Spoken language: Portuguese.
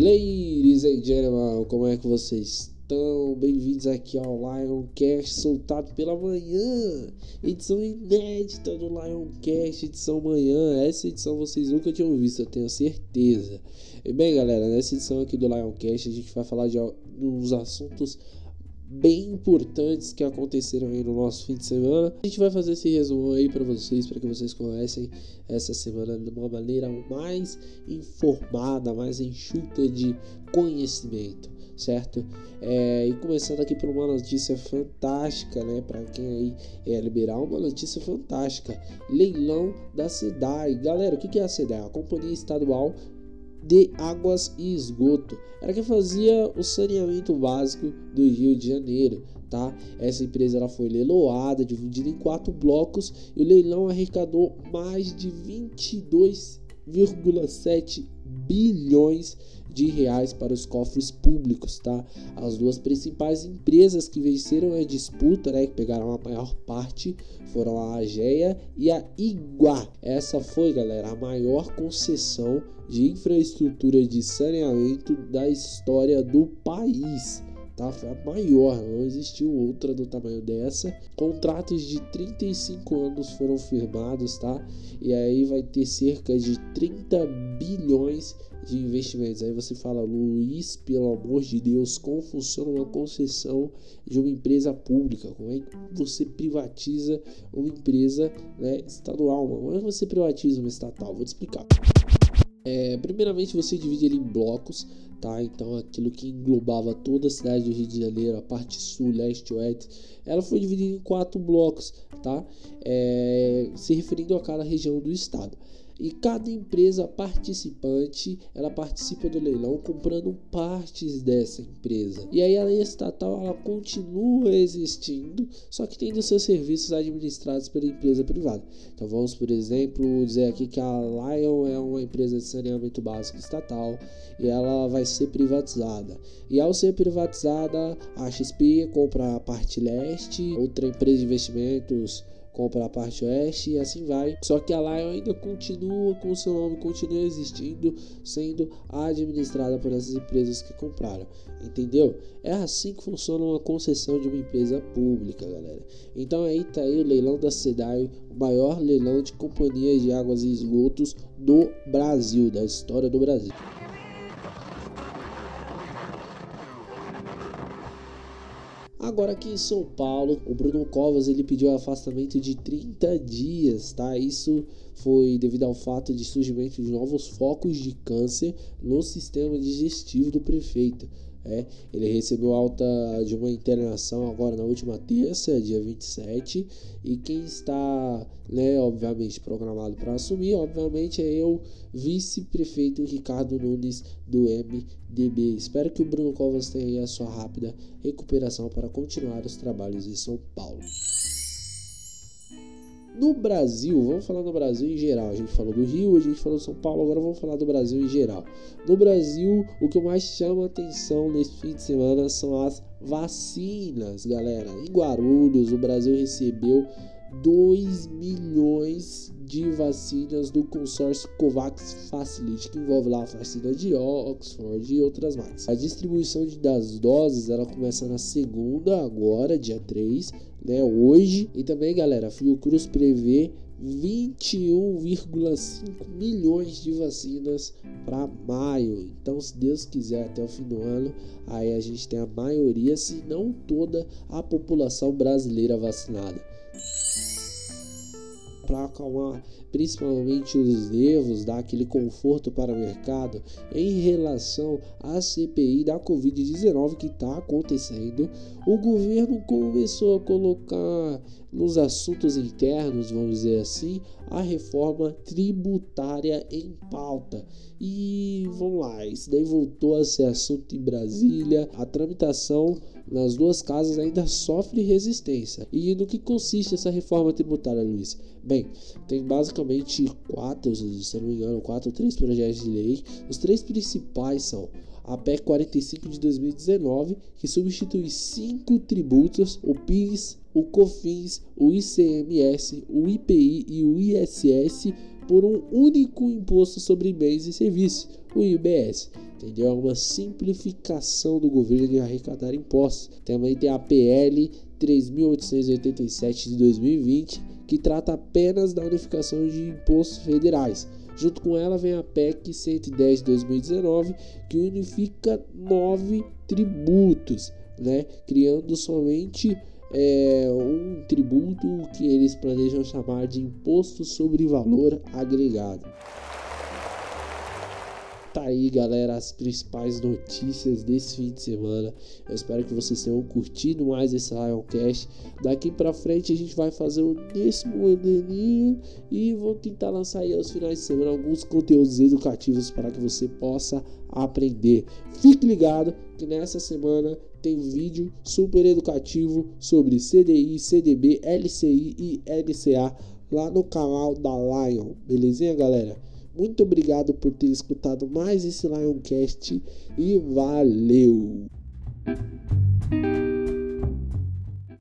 Ladies and gentlemen, como é que vocês estão? Bem-vindos aqui ao Lioncast soltado pela manhã. Edição inédita do Lioncast, edição manhã. Essa edição vocês nunca tinham visto, eu tenho certeza. E bem, galera, nessa edição aqui do Lioncast a gente vai falar de uns assuntos bem importantes que aconteceram aí no nosso fim de semana. A gente vai fazer esse resumo aí para vocês, para que vocês conhecem essa semana de uma maneira mais informada, mais enxuta de conhecimento, certo? É, e começando aqui por uma notícia fantástica, né? Para quem aí é liberal, uma notícia fantástica: leilão da SEDAI. Galera, o que é a SEDAI? A Companhia Estadual de águas e esgoto. Era quem fazia o saneamento básico do Rio de Janeiro, tá? Essa empresa ela foi leiloada, dividida em quatro blocos e o leilão arrecadou mais de 22,7 bilhões de reais para os cofres públicos, tá? As duas principais empresas que venceram a disputa, né, que pegaram a maior parte, foram a AGEA e a Iguá. Essa foi, galera, a maior concessão de infraestrutura de saneamento da história do país. Tá? Foi a maior, não existiu outra do tamanho dessa. Contratos de 35 anos foram firmados, tá? E aí vai ter cerca de 30 bilhões de investimentos. Aí você fala, Luiz, pelo amor de Deus, como funciona uma concessão de uma empresa pública? Como é que você privatiza uma empresa né, estadual? Como é que você privatiza uma estatal? Vou te explicar. É, primeiramente você divide ele em blocos, tá? Então aquilo que englobava toda a cidade do Rio de Janeiro, a parte sul, leste, oeste, ela foi dividida em quatro blocos, tá? É, se referindo a cada região do estado e cada empresa participante ela participa do leilão comprando partes dessa empresa. E aí a estatal ela continua existindo só que tendo seus serviços administrados pela empresa privada. Então vamos por exemplo dizer aqui que a Lion é uma empresa de saneamento básico estatal e ela vai ser privatizada. E ao ser privatizada a XP compra a parte leste outra empresa de investimentos compra a parte oeste e assim vai. Só que a Lion ainda continua com seu nome, continua existindo, sendo administrada por essas empresas que compraram. Entendeu? É assim que funciona uma concessão de uma empresa pública, galera. Então aí tá aí o leilão da SEDAI, o maior leilão de companhias de águas e esgotos do Brasil, da história do Brasil. Agora aqui em São Paulo, o Bruno Covas ele pediu afastamento de 30 dias, tá? Isso foi devido ao fato de surgimento de novos focos de câncer no sistema digestivo do prefeito. É, ele recebeu alta de uma internação agora na última terça, dia 27, e quem está, né, obviamente programado para assumir, obviamente é eu, vice-prefeito Ricardo Nunes do MDB. Espero que o Bruno Covas tenha a sua rápida recuperação para continuar os trabalhos em São Paulo. No Brasil, vamos falar do Brasil em geral. A gente falou do Rio, a gente falou de São Paulo, agora vamos falar do Brasil em geral. No Brasil, o que mais chama atenção nesse fim de semana são as vacinas, galera. Em Guarulhos, o Brasil recebeu 2 milhões de vacinas do consórcio COVAX Facility, que envolve lá a vacina de Oxford e outras mais. A distribuição das doses ela começa na segunda, agora, dia 3, né, hoje. E também, galera, a Fiocruz prevê 21,5 milhões de vacinas para maio. Então, se Deus quiser, até o fim do ano, aí a gente tem a maioria, se não toda a população brasileira vacinada para acalmar principalmente os nervos, dar aquele conforto para o mercado em relação à CPI da Covid-19 que está acontecendo, o governo começou a colocar nos assuntos internos, vamos dizer assim, a reforma tributária em pauta. E vamos lá, isso daí voltou a ser assunto em Brasília. A tramitação nas duas casas ainda sofre resistência. E no que consiste essa reforma tributária, Luiz? Bem, tem basicamente quatro, se não me engano, quatro ou três projetos de lei. Os três principais são a PEC 45 de 2019, que substitui cinco tributos, o PIS, o COFINS, o ICMS, o IPI e o ISS por um único imposto sobre bens e serviços, o IBS. Entendeu? É uma simplificação do governo de arrecadar impostos. Também tem a PL 3.887 de 2020, que trata apenas da unificação de impostos federais. Junto com ela vem a PEC 110 de 2019, que unifica nove tributos, né? criando somente é, um tributo que eles planejam chamar de Imposto sobre Valor Agregado. Tá aí, galera, as principais notícias desse fim de semana. Eu espero que vocês tenham curtido mais esse Lioncast. Daqui pra frente a gente vai fazer o décimo modelinho e vou tentar lançar aí aos finais de semana alguns conteúdos educativos para que você possa aprender. Fique ligado que nessa semana tem vídeo super educativo sobre CDI, CDB, LCI e LCA lá no canal da Lion. Belezinha, galera? Muito obrigado por ter escutado mais esse Lioncast e valeu!